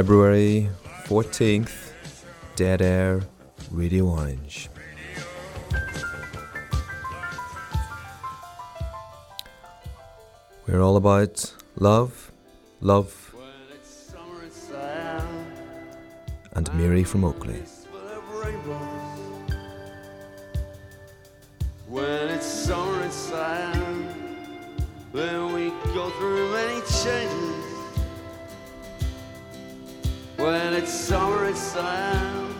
February 14th, Dead Air, Radio Orange. We're all about love, love, and Mary from Oakleigh. It's summer in Siam,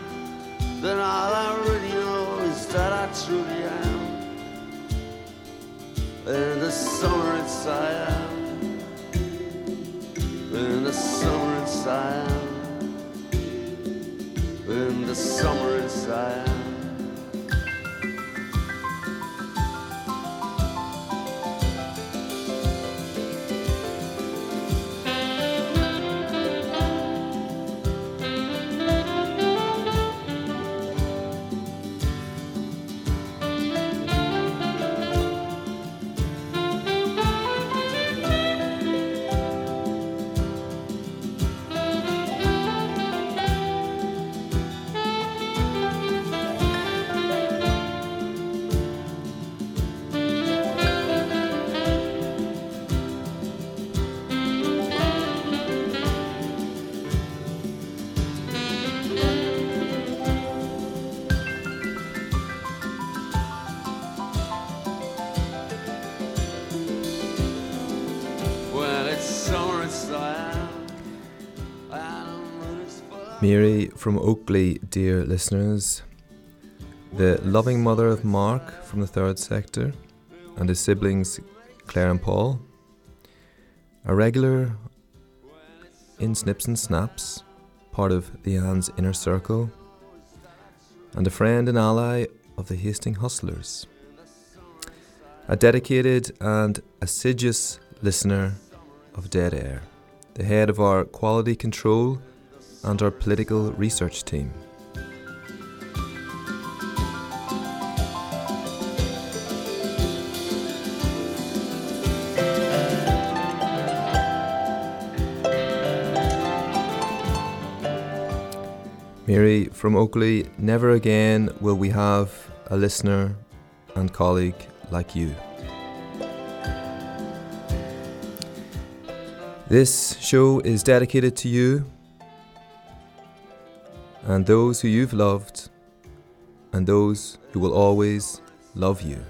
then all I really know is that I truly am. In the summer in Siam, in the summer in Siam, in the summer in Siam. When Mary from Oakleigh, dear listeners, the loving mother of Mark from the third sector, and his siblings Claire and Paul, a regular in Snips and Snaps, part of the Ann's inner circle, and a friend and ally of the Hasting Hustlers, a dedicated and assiduous listener of Dead Air, the head of our quality control and our political research team. Mary from Oakleigh, never again will we have a listener and colleague like you. This show is dedicated to you and those who you've loved and those who will always love you.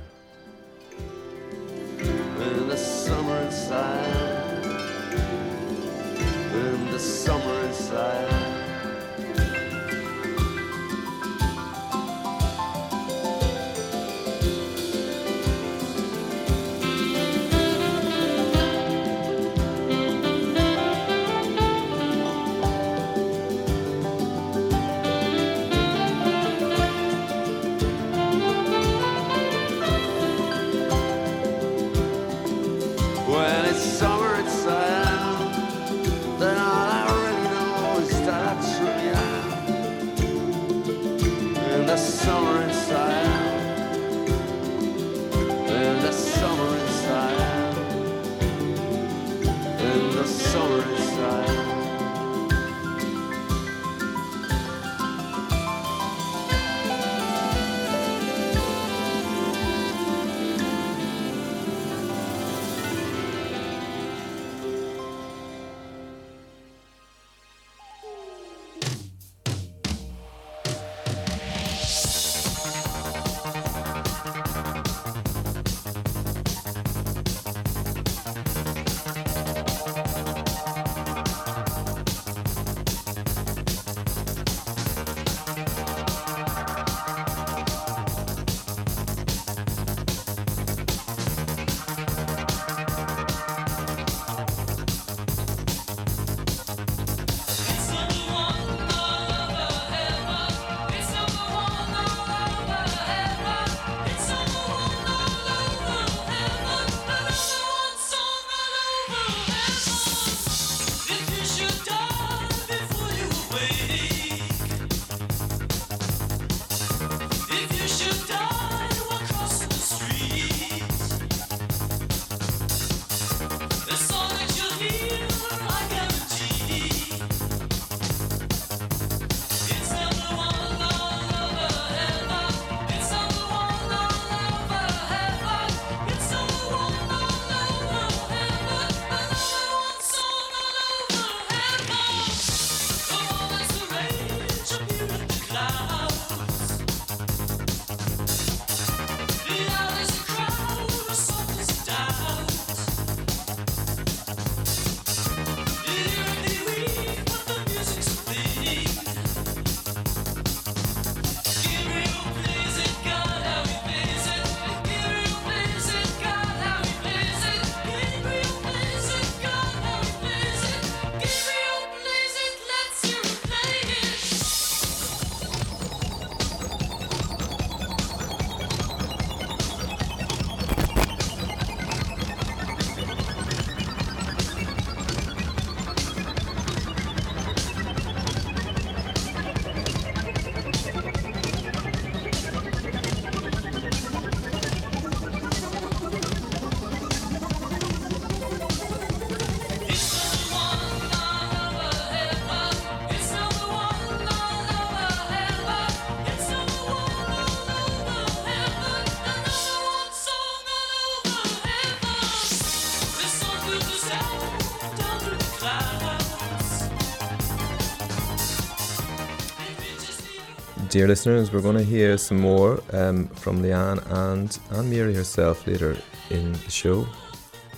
Dear listeners, we're going to hear some more um, from Leanne and, and Mary herself later in the show.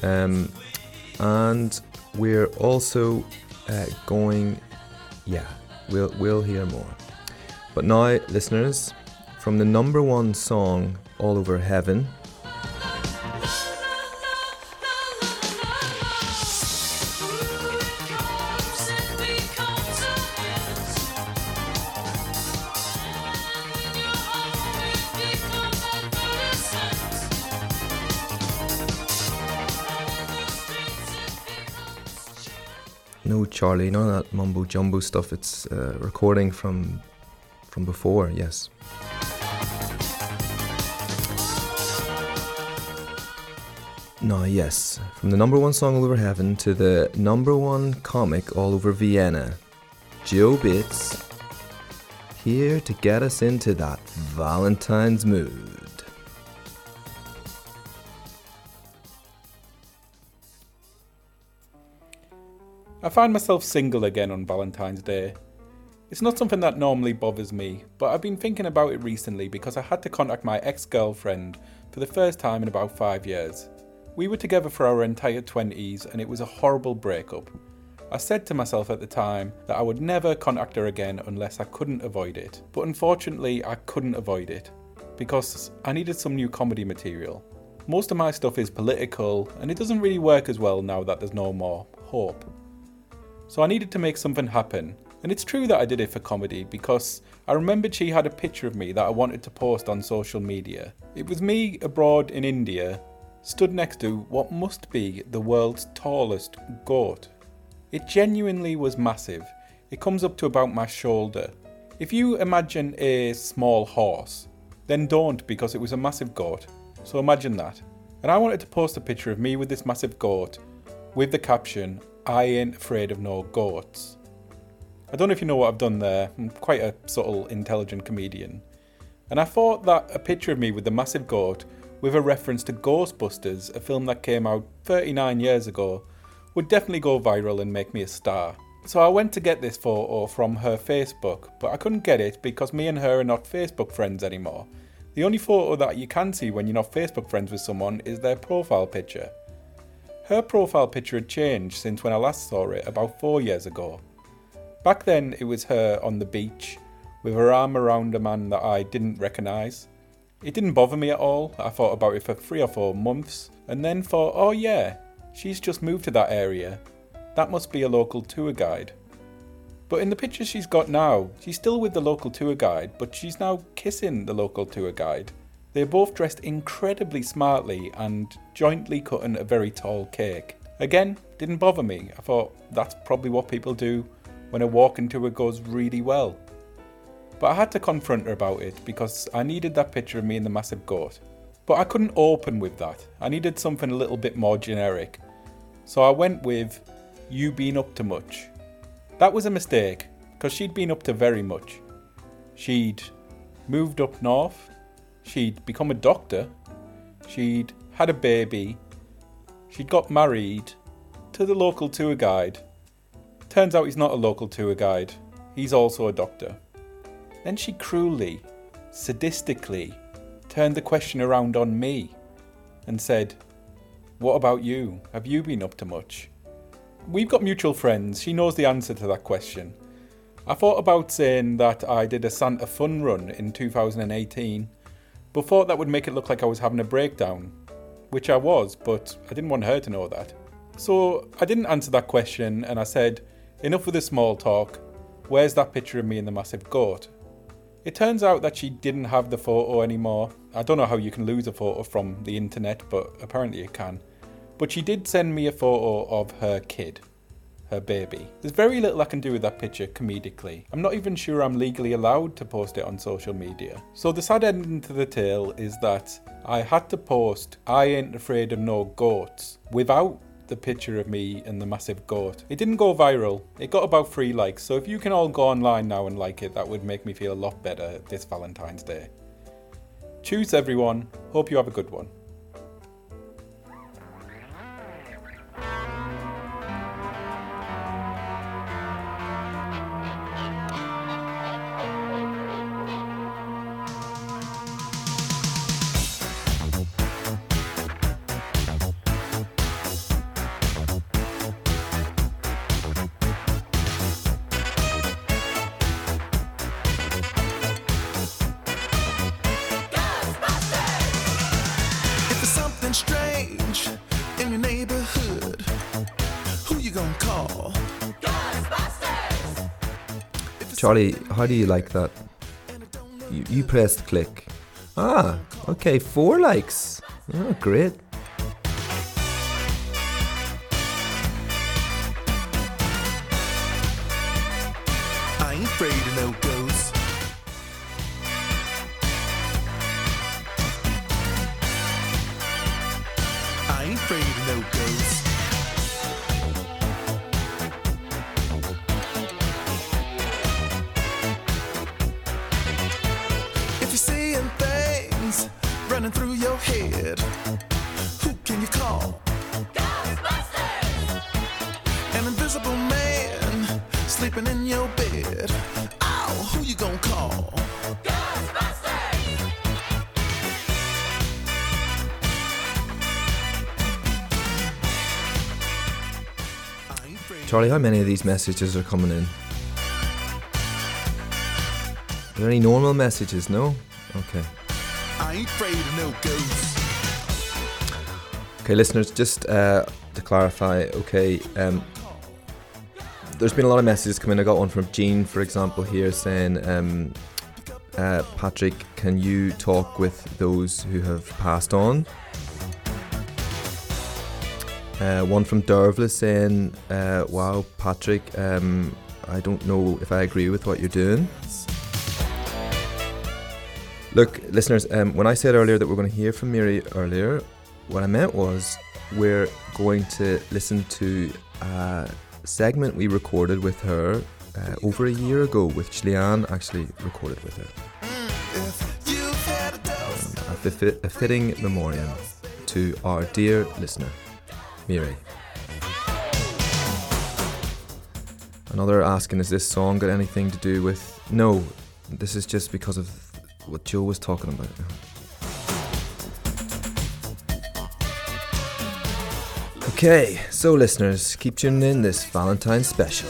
Um, and we're also uh, going, yeah, we'll, we'll hear more. But now, listeners, from the number one song, All Over Heaven, Charlie, none of that mumbo jumbo stuff. It's uh, recording from from before. Yes. No, yes. From the number one song all over heaven to the number one comic all over Vienna, Joe Bates, here to get us into that Valentine's mood. I find myself single again on Valentine's Day. It's not something that normally bothers me, but I've been thinking about it recently because I had to contact my ex girlfriend for the first time in about five years. We were together for our entire 20s and it was a horrible breakup. I said to myself at the time that I would never contact her again unless I couldn't avoid it, but unfortunately, I couldn't avoid it because I needed some new comedy material. Most of my stuff is political and it doesn't really work as well now that there's no more hope. So I needed to make something happen. And it's true that I did it for comedy because I remembered she had a picture of me that I wanted to post on social media. It was me abroad in India, stood next to what must be the world's tallest goat. It genuinely was massive. It comes up to about my shoulder. If you imagine a small horse, then don't because it was a massive goat. So imagine that. And I wanted to post a picture of me with this massive goat with the caption, I ain't afraid of no goats. I don't know if you know what I've done there. I'm quite a subtle, intelligent comedian. And I thought that a picture of me with the massive goat, with a reference to Ghostbusters, a film that came out 39 years ago, would definitely go viral and make me a star. So I went to get this photo from her Facebook, but I couldn't get it because me and her are not Facebook friends anymore. The only photo that you can see when you're not Facebook friends with someone is their profile picture. Her profile picture had changed since when I last saw it about four years ago. Back then, it was her on the beach, with her arm around a man that I didn't recognise. It didn't bother me at all. I thought about it for three or four months, and then thought, oh yeah, she's just moved to that area. That must be a local tour guide. But in the picture she's got now, she's still with the local tour guide, but she's now kissing the local tour guide. They're both dressed incredibly smartly and jointly cutting a very tall cake. Again, didn't bother me. I thought that's probably what people do when a walking tour goes really well. But I had to confront her about it because I needed that picture of me in the massive goat. But I couldn't open with that. I needed something a little bit more generic. So I went with, You been up to much. That was a mistake, because she'd been up to very much. She'd moved up north, she'd become a doctor, she'd had a baby, she'd got married to the local tour guide. Turns out he's not a local tour guide, he's also a doctor. Then she cruelly, sadistically turned the question around on me and said, What about you? Have you been up to much? We've got mutual friends. She knows the answer to that question. I thought about saying that I did a Santa fun run in 2018, but thought that would make it look like I was having a breakdown, which I was, but I didn't want her to know that. So I didn't answer that question and I said, Enough with the small talk. Where's that picture of me in the massive goat? It turns out that she didn't have the photo anymore. I don't know how you can lose a photo from the internet, but apparently you can. But she did send me a photo of her kid, her baby. There's very little I can do with that picture comedically. I'm not even sure I'm legally allowed to post it on social media. So the sad ending to the tale is that I had to post I ain't afraid of no goats without the picture of me and the massive goat. It didn't go viral. It got about three likes. So if you can all go online now and like it, that would make me feel a lot better this Valentine's Day. Choose everyone. Hope you have a good one. Something strange in your neighborhood, who you gonna call? Charlie, how do you like that? You, you pressed click. Ah, okay, four likes. Oh, great. Charlie, how many of these messages are coming in? Are there any normal messages? No? Okay. I ain't afraid of no ghosts. Okay, listeners, just uh, to clarify, okay, um, there's been a lot of messages coming. I got one from Jean, for example, here saying, um, uh, Patrick, can you talk with those who have passed on? Uh, one from Dervla saying, uh, wow, Patrick, um, I don't know if I agree with what you're doing. Look, listeners, um, when I said earlier that we're going to hear from Miri earlier, what I meant was we're going to listen to a segment we recorded with her uh, over a year ago, which Leanne actually recorded with her. If a a fitting memoriam to our dear listener, Miri. Another asking, is this song got anything to do with. No, this is just because of what Joe was talking about. Okay, so listeners, keep tuning in this Valentine's special.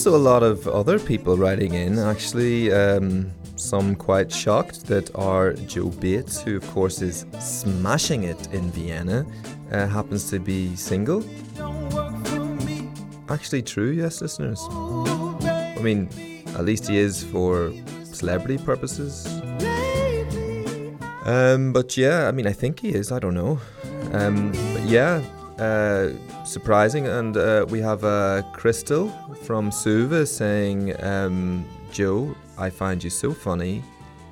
Also a lot of other people writing in, actually. Um, some quite shocked that our Joe Bates, who of course is smashing it in Vienna, uh, happens to be single. Actually, true, yes, listeners. I mean, at least he is for celebrity purposes. Um, but yeah, I mean, I think he is. I don't know. Um, but yeah, uh, surprising. And uh, we have uh, Crystal from Suva saying, um, Joe, I find you so funny.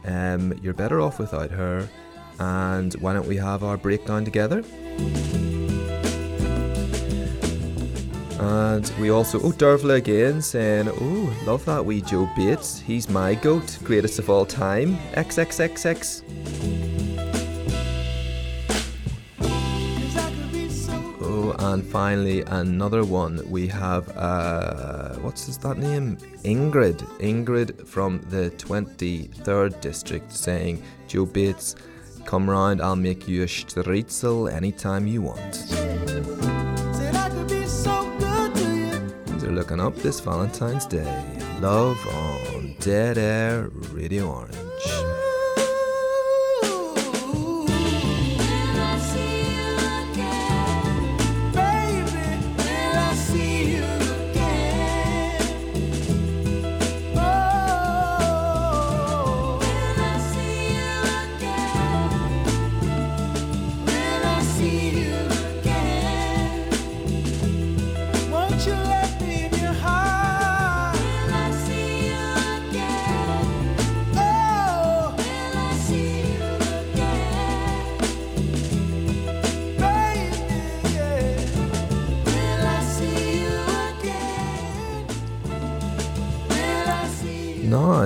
Um, you're better off without her. And why don't we have our breakdown together? And we also, oh, Dervla again saying, oh, love that wee Joe Bates. He's my goat, greatest of all time. XXXX. And finally another one. We have, uh, what's his, that name? Ingrid. Ingrid from the 23rd district saying, Joe Bates, come round, I'll make you a stritzel anytime you want. They're looking up this Valentine's Day. Love on Dead Air Radio Orange.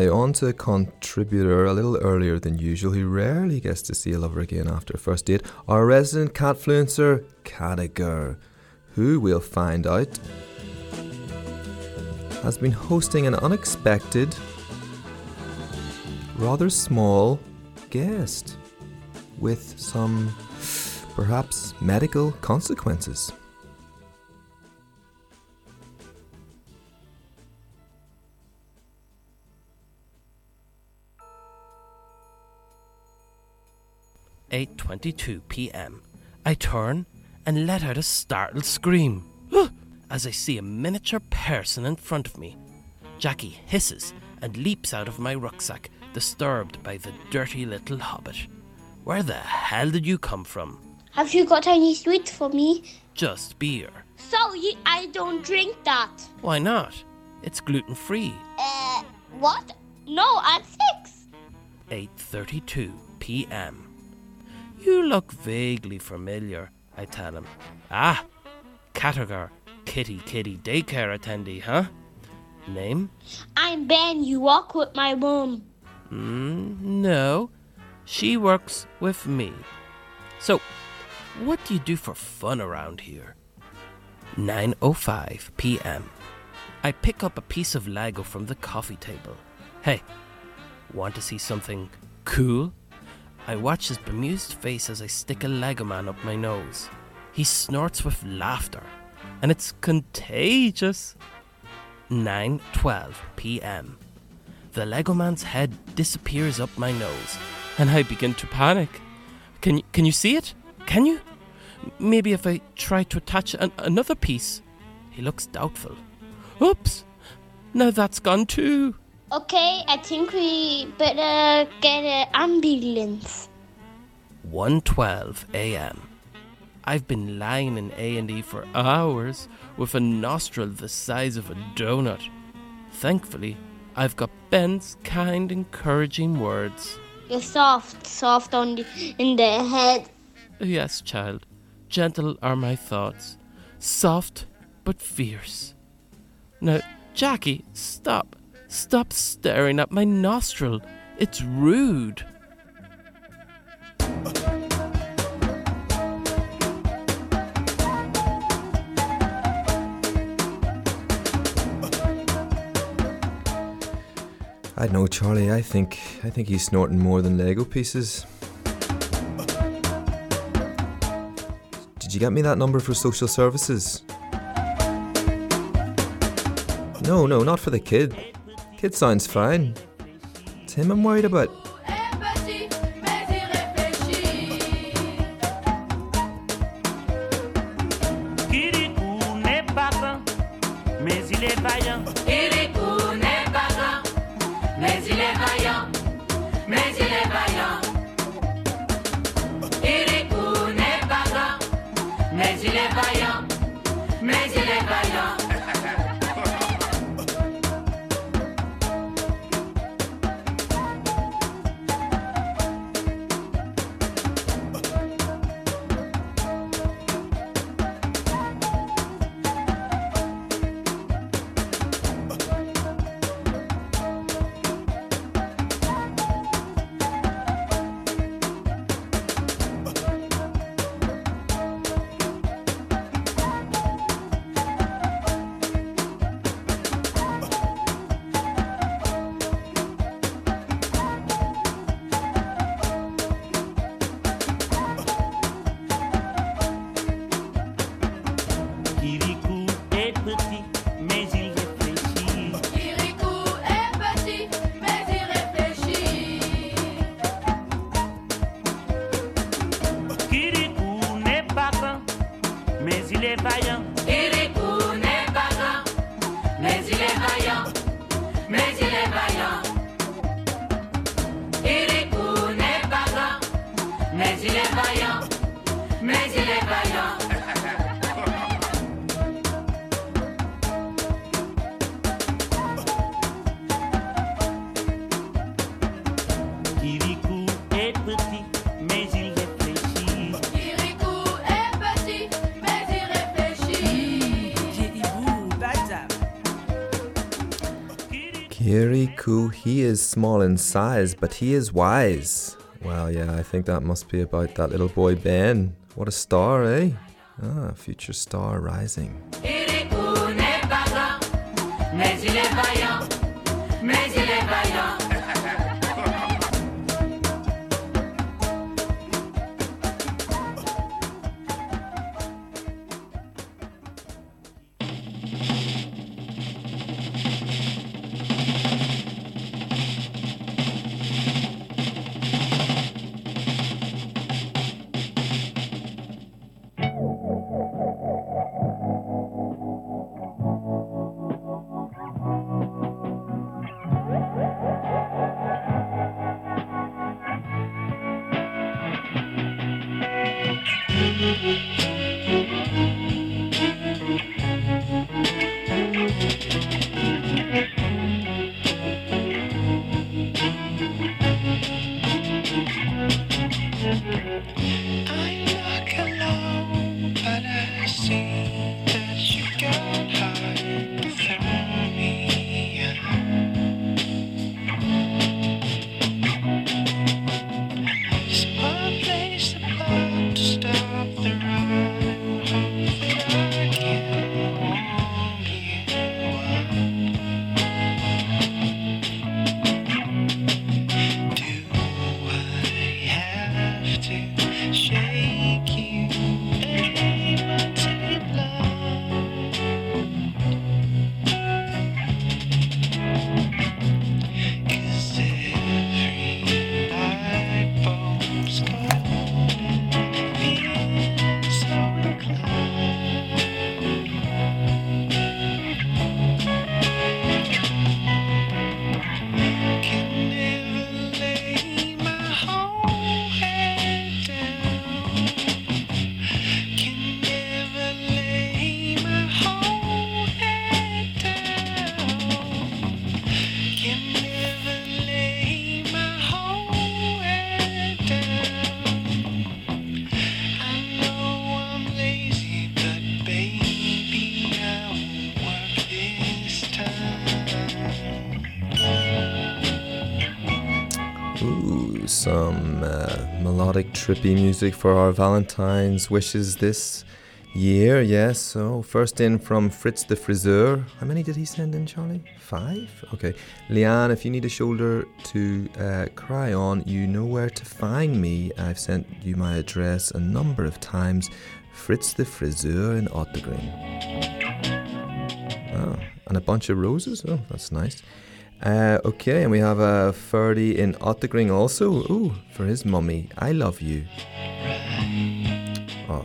On to a contributor a little earlier than usual who rarely gets to see a lover again after a first date, our resident catfluencer, Catagher, who we'll find out has been hosting an unexpected, rather small guest with some perhaps medical consequences. Eight twenty-two p.m. I turn and let out a startled scream as I see a miniature person in front of me. Jackie hisses and leaps out of my rucksack, disturbed by the dirty little hobbit. Where the hell did you come from? Have you got any sweets for me? Just beer. Sorry, I don't drink that. Why not? It's gluten free. Uh, what? No, I'm six. 8:32 p.m. You look vaguely familiar, I tell him. Ah, Catagher, kitty kitty daycare attendee, huh? Name? I'm Ben. You walk with my mom. Mm, no. She works with me. So, what do you do for fun around here? 9:05 p.m. I pick up a piece of Lego from the coffee table. Hey, want to see something cool? I watch his bemused face as I stick a Lego man up my nose. He snorts with laughter, and it's contagious. 9:12 p.m. The Lego man's head disappears up my nose, and I begin to panic. Can can you see it? Can you? Maybe if I try to attach an, another piece. He looks doubtful. Oops! Now that's gone too. Okay, I think we better get an ambulance. 1:12 a.m. I've been lying in A&E for hours with a nostril the size of a donut. Thankfully, I've got Ben's kind, encouraging words. You're soft, soft on the, in the head. Yes, child, gentle are my thoughts, soft but fierce. Now, Jackie, stop. Stop staring at my nostril. It's rude. I know, Charlie. I think I think he's snorting more than Lego pieces. Did you get me that number for social services? No, no, not for the kid. Kid sounds fine. It's him I'm worried about. He is small in size, but he is wise. Well, yeah, I think that must be about that little boy Ben. What a star, eh? Ah, future star rising. Melodic, trippy music for our Valentine's wishes this year. Yes, so first in from Fritz the Friseur. How many did he send in, Charlie? Five? Okay. Leanne, if you need a shoulder to uh, cry on, you know where to find me. I've sent you my address a number of times. Fritz the Friseur in Ottakring. Oh, and a bunch of roses. Oh, that's nice. Uh, okay, and we have a Ferdy in Ottakring also. Ooh, for his mummy. I love you. Oh.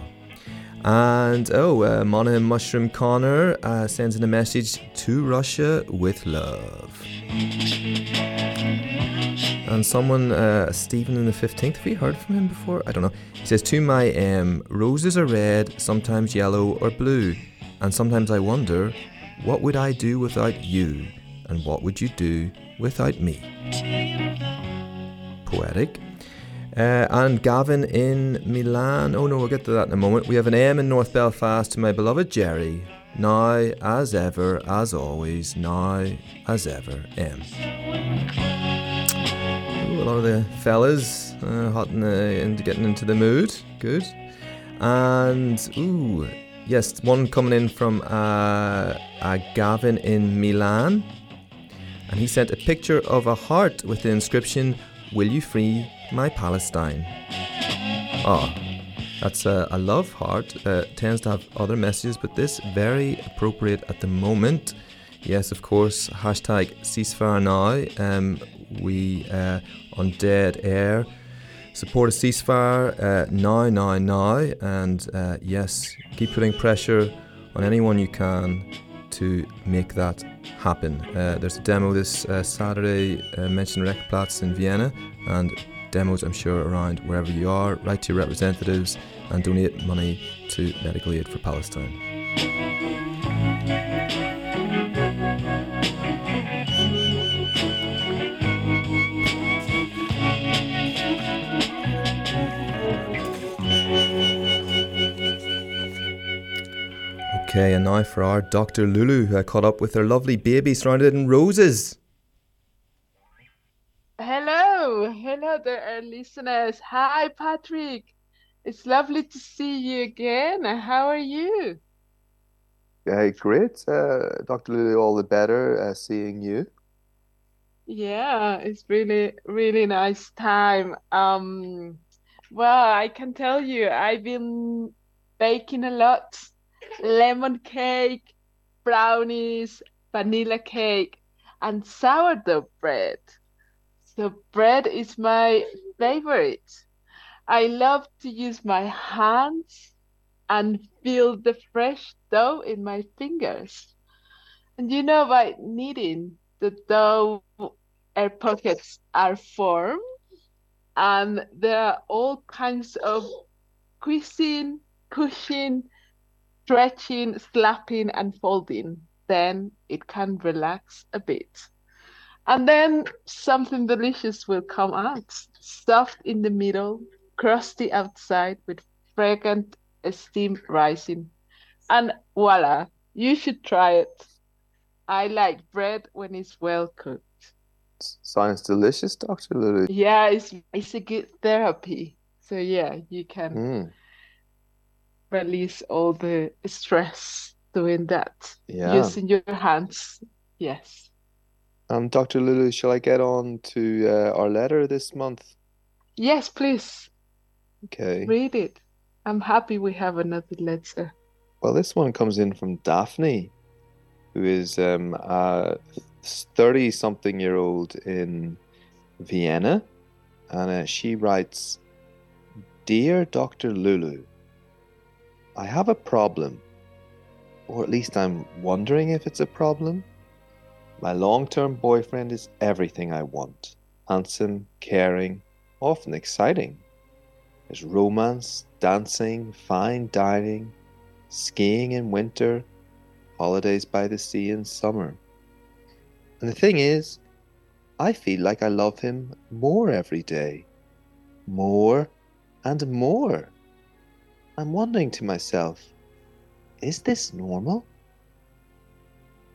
And oh, uh, Mushroom Connor uh, sends in a message to Russia with love. And someone, uh, Stephen in the 15th, have we heard from him before? I don't know. He says, To my M, roses are red, sometimes yellow or blue. And sometimes I wonder, what would I do without you? And what would you do without me? Poetic. Uh, and Gavin in Milan. Oh no, we'll get to that in a moment. We have an M in North Belfast to my beloved Jerry. Now, as ever, as always, now, as ever, M. Ooh, a lot of the fellas uh, hot in the, into getting into the mood. Good. And, ooh, yes, one coming in from uh, uh, Gavin in Milan. And he sent a picture of a heart with the inscription, Will you free my Palestine? Ah, that's a, a love heart. Uh, tends to have other messages, but this very appropriate at the moment. Yes, of course. Hashtag ceasefire now. Um, we uh, on dead air support a ceasefire uh, now, now, now, and uh, yes, keep putting pressure on anyone you can to make that happen. Uh, there's a demo this uh, Saturday, uh, Rekplatz in Vienna, and demos I'm sure around wherever you are. Write to your representatives and donate money to Medical Aid for Palestine. Okay, and now for our Dr. Lulu, who I caught up with her lovely baby surrounded in roses. Hello, hello there, listeners. Hi, Patrick. It's lovely to see you again. How are you? Yeah, great. Uh, Dr. Lulu, all the better uh, seeing you. Yeah, it's really, really nice time. Um, well, I can tell you, I've been baking a lot. Lemon cake, brownies, vanilla cake, and sourdough bread. So bread is my favorite. I love to use my hands and feel the fresh dough in my fingers. And you know, by kneading, the dough air pockets are formed, and there are all kinds of squeezing, pushing, stretching, slapping, and folding. Then it can relax a bit. And then something delicious will come out. Soft in the middle, crusty outside with fragrant steam rising. And voila, you should try it. I like bread when it's well cooked. Sounds delicious, Dr. Lulu. Yeah, it's it's a good therapy. So yeah, you can Mm, release all the stress doing that yeah. using your hands. Yes. Um, Dr. Lulu, shall I get on to uh, our letter this month? Yes, please Okay. read it. I'm happy we have another letter. Well, this one comes in from Daphne, who is um, a 30 something year old in Vienna. And uh, she writes Dear Dr. Lulu, I have a problem, or at least I'm wondering if it's a problem. My long term boyfriend is everything I want handsome, caring, often exciting. There's romance, dancing, fine dining, skiing in winter, holidays by the sea in summer. And the thing is, I feel like I love him more every day. More and more. I'm wondering to myself, is this normal?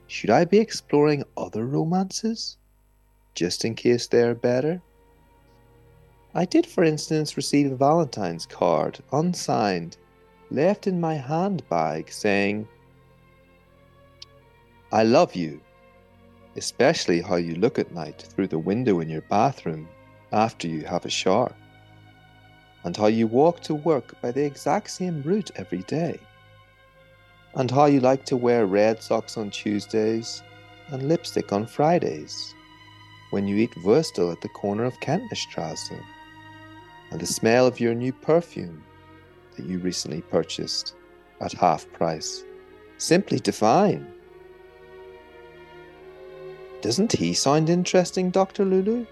Should I be exploring other romances? Just in case they're better? I did, for instance, receive a Valentine's card, unsigned, left in my handbag saying, I love you, especially how you look at night through the window in your bathroom after you have a shower, and how you walk to work by the exact same route every day. and how you like to wear red socks on Tuesdays and lipstick on Fridays, when you eat Wurstel at the corner of Kärntnerstrasse, and the smell of your new perfume that you recently purchased at half price. Simply divine. Doesn't he sound interesting, Dr. Lulu?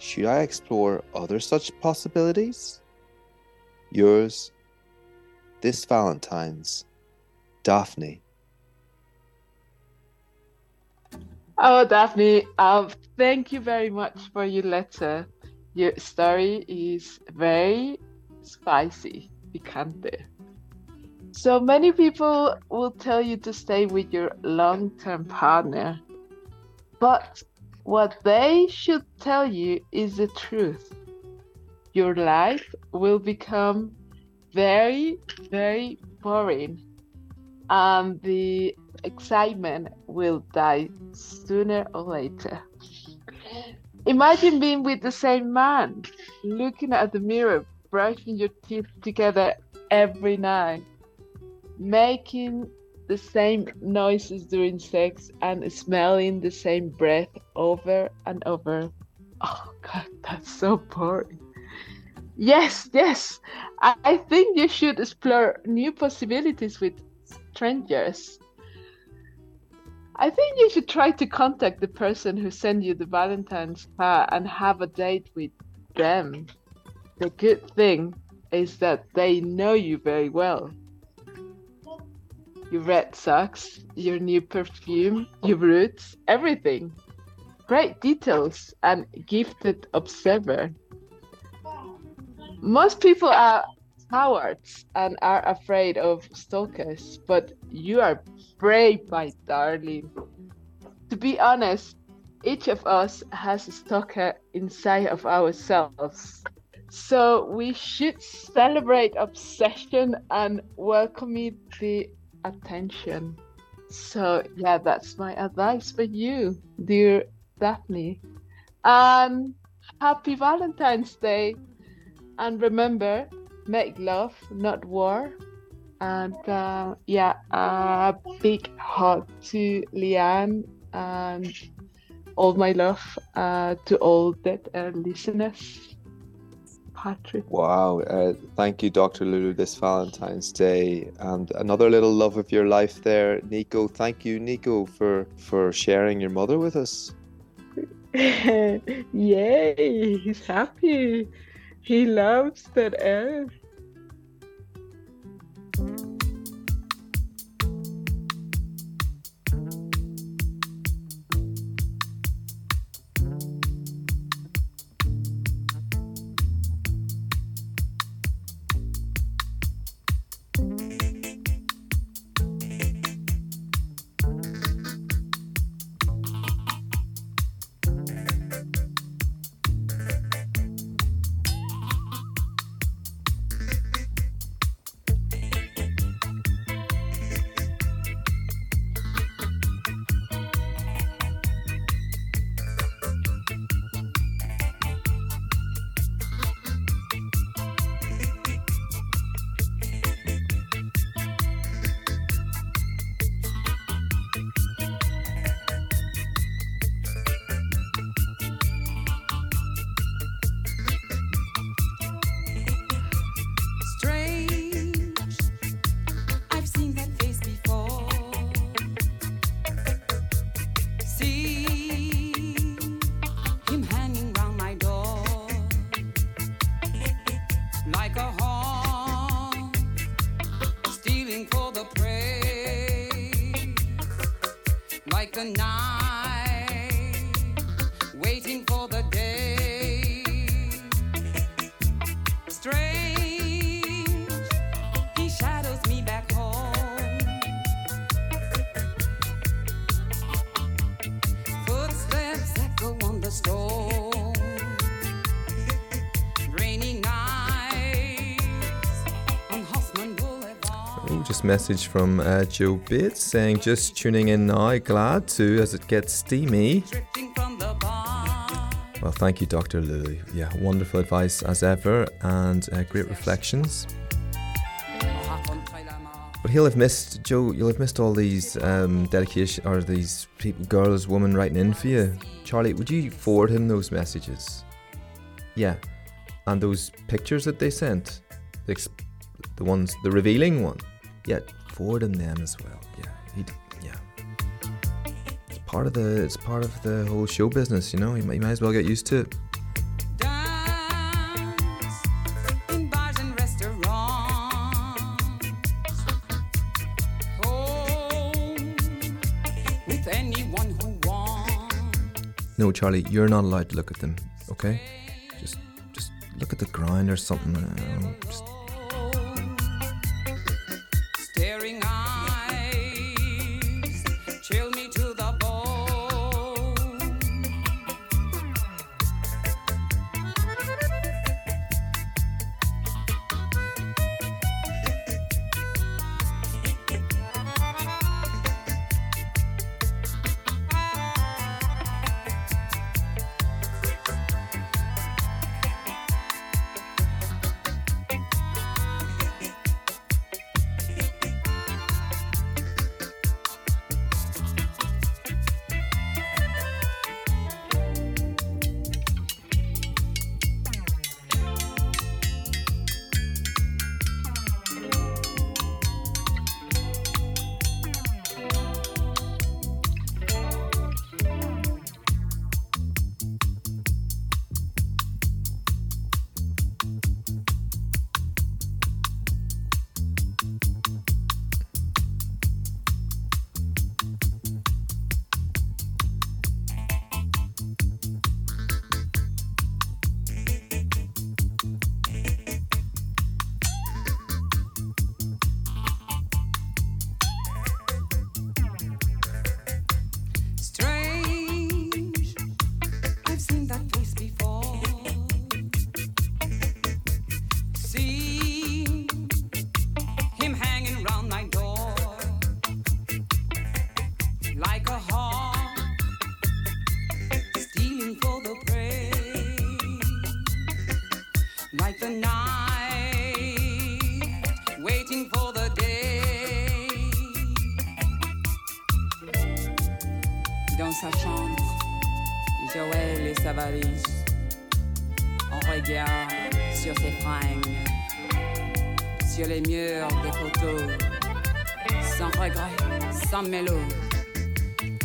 Should I explore other such possibilities? Yours, this Valentine's, Daphne. Oh, Daphne, um, thank you very much for your letter. Your story is very spicy, picante. So many people will tell you to stay with your long term partner, but what they should tell you is the truth. Your life will become very, very boring, and the excitement will die sooner or later. Imagine being with the same man, looking at the mirror, brushing your teeth together every night, making the same noises during sex, and smelling the same breath over and over. Oh, God, that's so boring. Yes, yes, I, I think you should explore new possibilities with strangers. I think you should try to contact the person who sent you the Valentine's card and have a date with them. The good thing is that they know you very well. Your red socks, your new perfume, your roots, everything. Great details and gifted observer. Most people are cowards and are afraid of stalkers, but you are brave, my darling. To be honest, each of us has a stalker inside of ourselves. So we should celebrate obsession and welcome the attention. So yeah, that's my advice for you, dear Daphne. And happy Valentine's Day. And remember, make love, not war. And uh, yeah, a big hug to Leanne and all my love uh, to all that uh, listeners. Patrick. Wow. Uh, thank you, Dr. Lulu, this Valentine's Day. And another little love of your life there, Nico. Thank you, Nico, for, for sharing your mother with us. Yay, he's happy. He loves that air. Like message from uh, Joe Bates saying just tuning in now, glad to as it gets steamy. Well, thank you, Dr. Lulu. Yeah, wonderful advice as ever and uh, great reflections. But he'll have missed Joe. You'll have missed all these um, dedication or these people, girls, women writing in for you. Charlie, would you forward him those messages? Yeah, and those pictures that they sent, the, the ones, the revealing one. Yeah, forward him them as well. Yeah, he, yeah. It's part of the. It's part of the whole show business. You know, you might, you might as well get used to it. in bars and restaurants. Home with anyone who wants. No, Charlie, you're not allowed to look at them. Okay, just just look at the ground or something. I don't know, just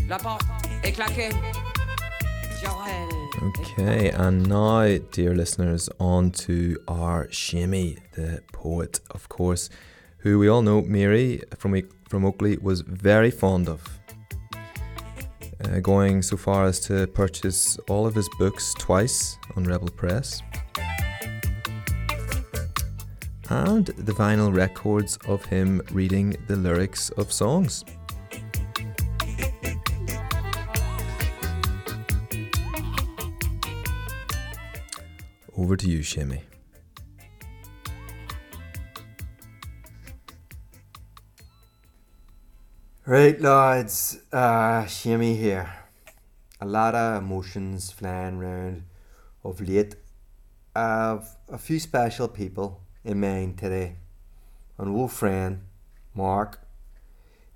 La porte est claquée. Okay, and now, dear listeners, on to our Seamy, the poet, of course, who we all know Mary from from Oakleigh was very fond of. Uh, going so far as to purchase all of his books twice on Rebel Press. And the vinyl records of him reading the lyrics of songs. Over to you, Seamy. Right, lads, uh, Seamy here. A lot of emotions flying round of late. I've a few special people in mind today. An old friend, Mark,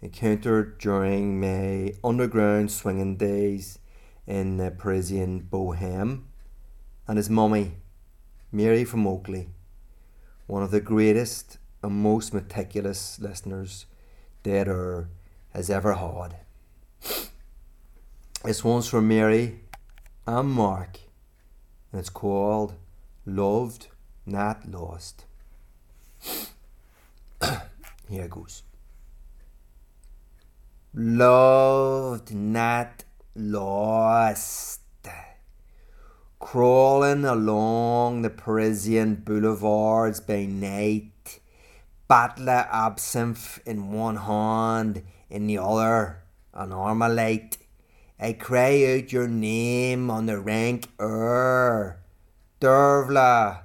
encountered during my underground swinging days in the Parisian Bohème, and his mummy, Mary from Oakleigh, one of the greatest and most meticulous listeners dead or has ever had. This one's from Mary and Mark, and it's called Loved, Not Lost. Here goes. Loved, not lost. Crawling along the Parisian boulevards by night, bottle absinthe in one hand, in the other, an armalite. I cry out your name on the rank air. Dervla,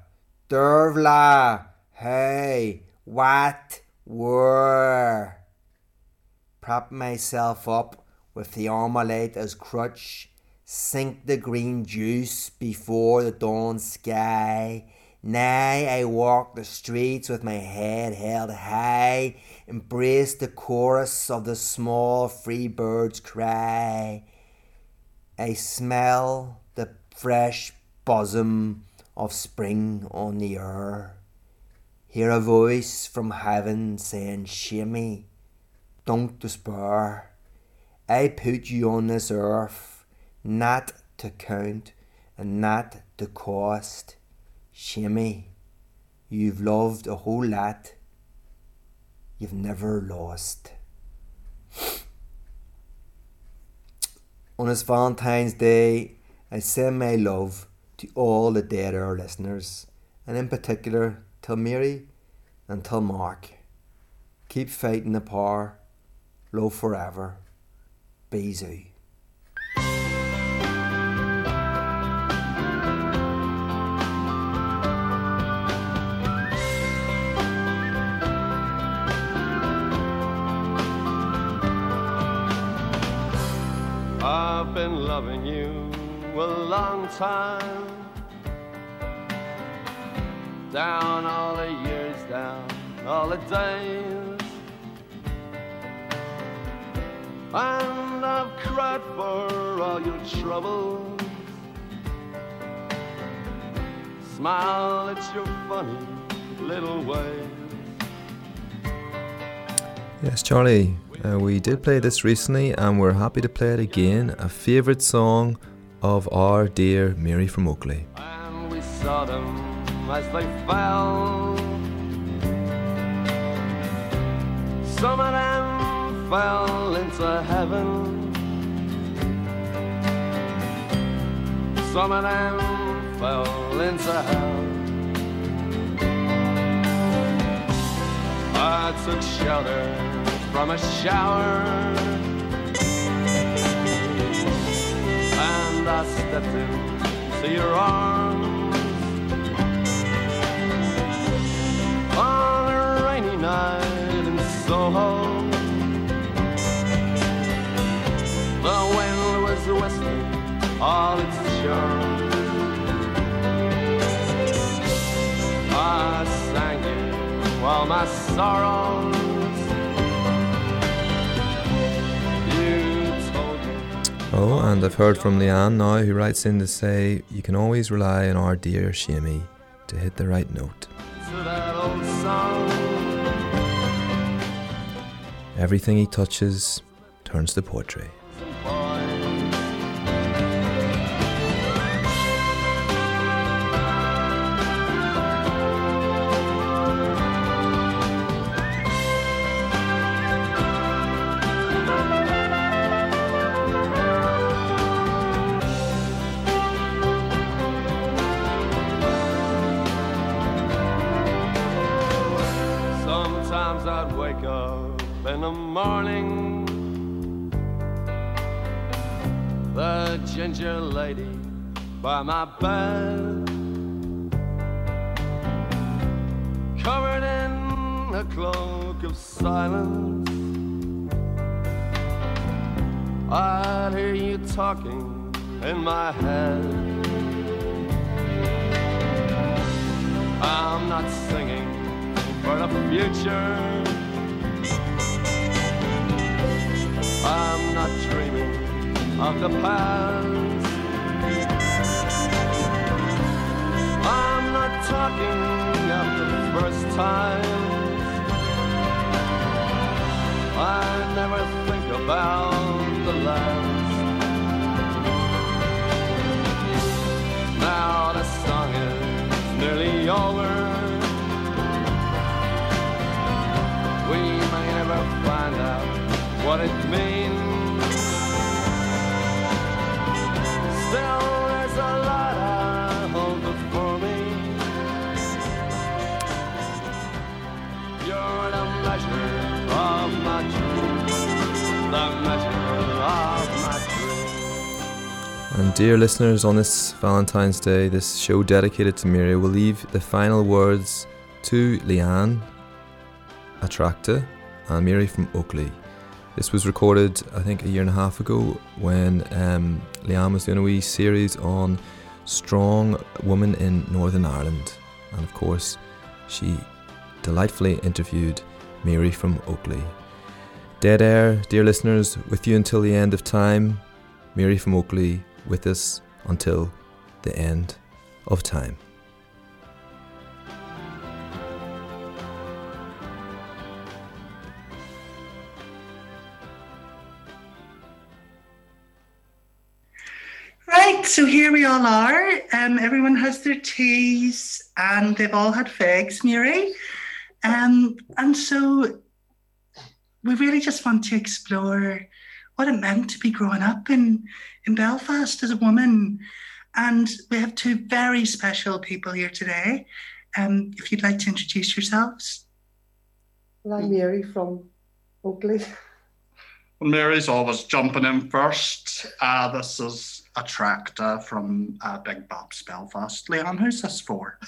Dervla, hey, what, where? Prop myself up with the armalite as crutch, sink the green juice before the dawn sky, Now I walk the streets with my head held high, embrace the chorus of the small free birds' cry. I smell the fresh bosom of spring on the air. Hear a voice from heaven saying, Seamy, don't despair. I put you on this earth not to count and not to cost. Seamy, you've loved a whole lot. You've never lost. On this Valentine's Day, I send my love to all the Dead Air listeners, and in particular to Mary and to Mark. Keep fighting the power. Love forever. Bisou. A long time. Down all the years, down all the days. And I've cried for all your troubles. Smile, it's your funny little way. Yes, Charlie, uh, we did play this recently and we're happy to play it again. A favourite song of our dear Mary from Oakleigh. And we saw them as they fell. Some of them fell into heaven. Some of them fell into hell. I took shelter from a shower. And I stepped into your arms on a rainy night in Soho. The wind was whistling all its charm. I sang it while my sorrows Oh, and I've heard from Leanne now who writes in to say you can always rely on our dear Seamy to hit the right note. to that old song. Everything he touches turns to poetry. What it means. Still, there's a lot I hold before me. You're the measure of my the measure of my. And dear listeners, on this Valentine's Day, this show dedicated to Mary, will leave the final words to Leanne Attracta and Mary from Oakleigh. This was recorded, I think, a year and a half ago when um, Leanne was doing a wee series on strong women in Northern Ireland. and of course, she delightfully interviewed Mary from Oakleigh. Dead Air, dear listeners, with you until the end of time. Mary from Oakleigh with us until the end of time. Right, so here we all are. Um, everyone has their teas and they've all had figs, Mary. Um, and so we really just want to explore what it meant to be growing up in, in Belfast as a woman. And we have two very special people here today. Um, if you'd like to introduce yourselves. Well, I'm Mary from Oakleigh. Well, Mary's always jumping in first. Uh, this is Attracta from uh, Big Bob's Belfast. Leanne, who's this for?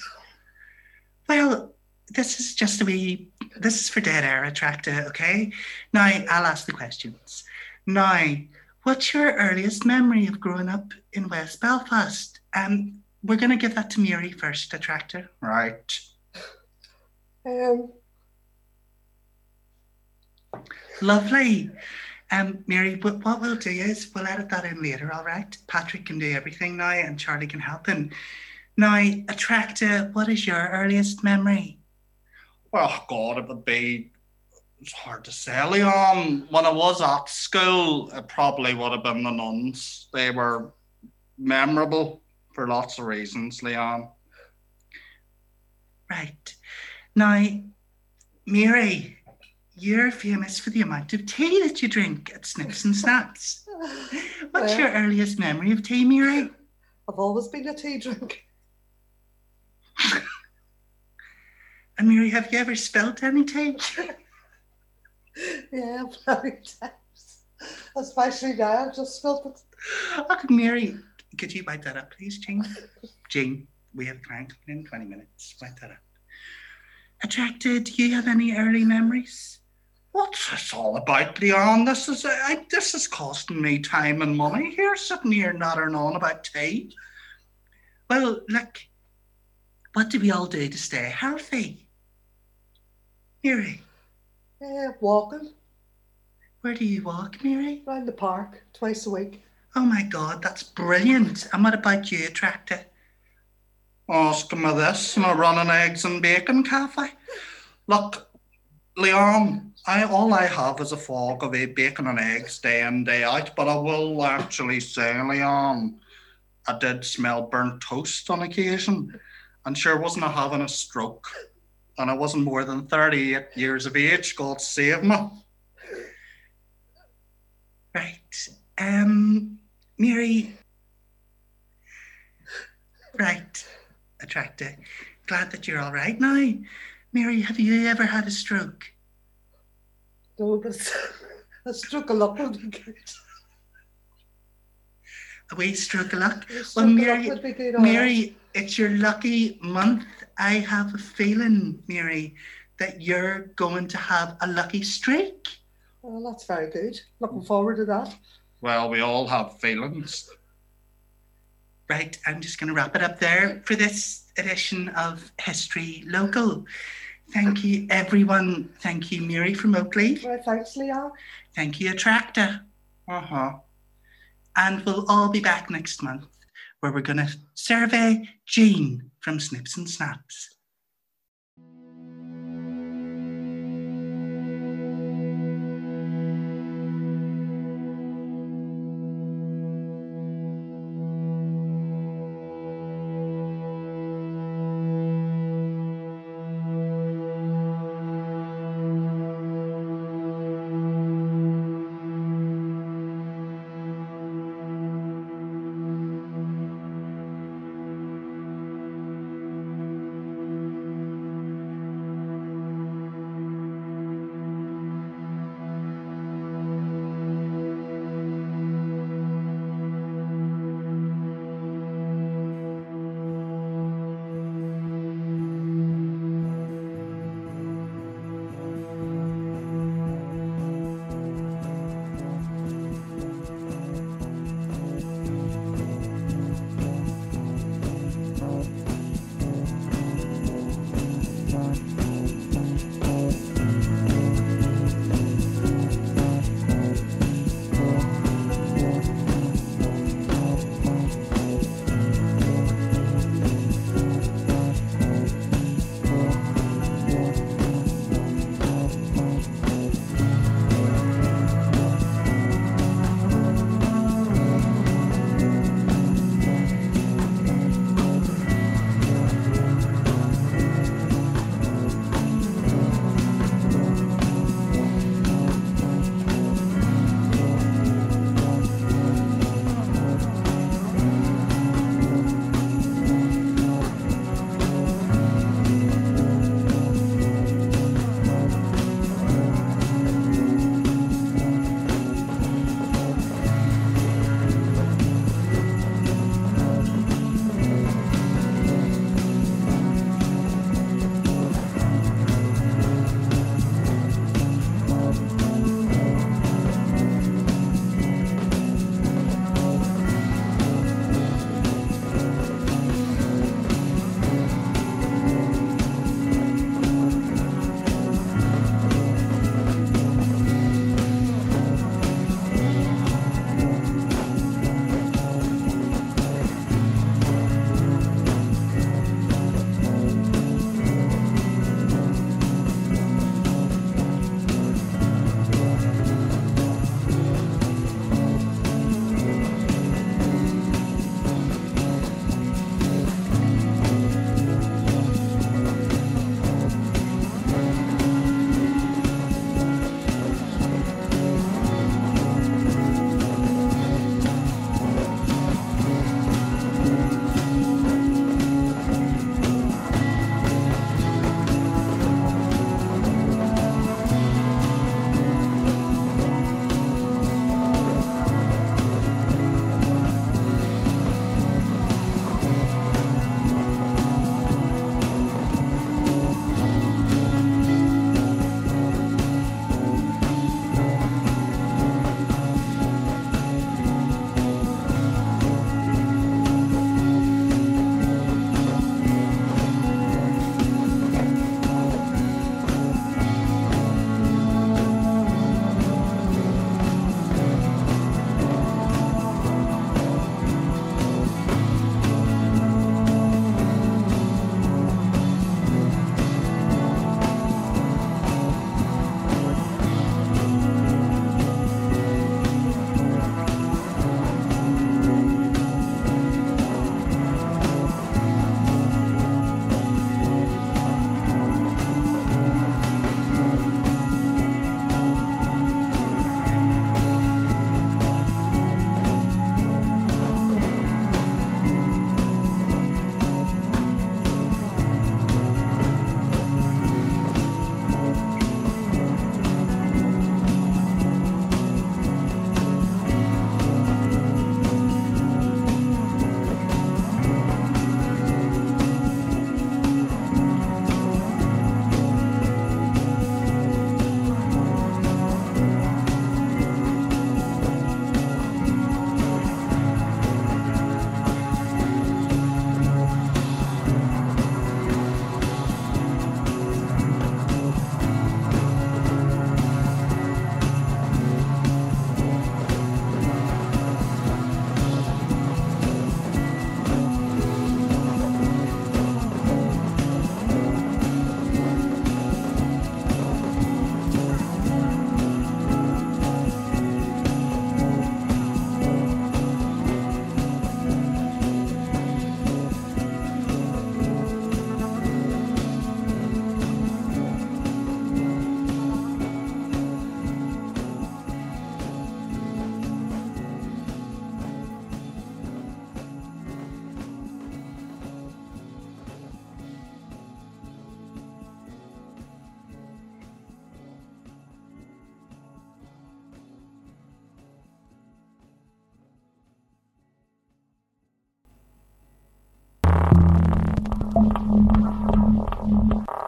Well, this is just a wee, this is for dead air Attracta, okay? Now, I'll ask the questions. Now, what's your earliest memory of growing up in West Belfast? Um, we're going to give that to Mary first, Attracta. Right. Um, Lovely. Um, Mary, what, what we'll do is we'll edit that in later, all right? Patrick can do everything now and Charlie can help him. Now, Attracta, what is your earliest memory? Well, God, it would be. It's hard to say, Leanne. When I was at school, it probably would have been the nuns. They were memorable for lots of reasons, Leanne. Right. Now, Mary, you're famous for the amount of tea that you drink at Snips and Snaps. What's Well- your earliest memory of tea, Mary? I've always been a tea drinker. And Mary, have you ever spilt any tea? Yeah, very times. Especially now, I've just spilled it. Oh, Mary, could you wipe that up, please, Jean? Jean, we have a client coming in 20 minutes. Wipe that up. Attracta, do you have any early memories? What's this all about, Leanne? This is uh, I, this is costing me time and money here, sitting here nattering on about tea. Well, look, what do we all do to stay healthy? Mary, Yeah, walking where do you walk, Mary? around the park twice a week. Oh my God, that's brilliant. And what about you, Attracta? Asking me this a running eggs and bacon cafe. Look, Leanne, I all I have is a fog of a bacon and eggs day in, day out, but I will actually say, Leanne, I did smell burnt toast on occasion. And sure wasn't I having a stroke. And I wasn't more than 38 years of age, God save me. Right. Um, Mary. Right. Attracta. Glad that you're all right now. Mary, have you ever had a stroke? Oh, no, but a stroke of luck would be good. A wee stroke of luck. A Well, stroke of luck Mary, good. Mary, it's your lucky month. I have a feeling, Mary, that you're going to have a lucky streak. Well, that's very good. Looking forward to that. Well, we all have feelings. Right, I'm just going to wrap it up there for this edition of History Local. Thank you, everyone. Thank you, Mary from Oakleigh. Right, thanks, Leanne. Thank you, Attracta. Uh huh. And we'll all be back next month where we're going to survey Jean from Snips and Snaps.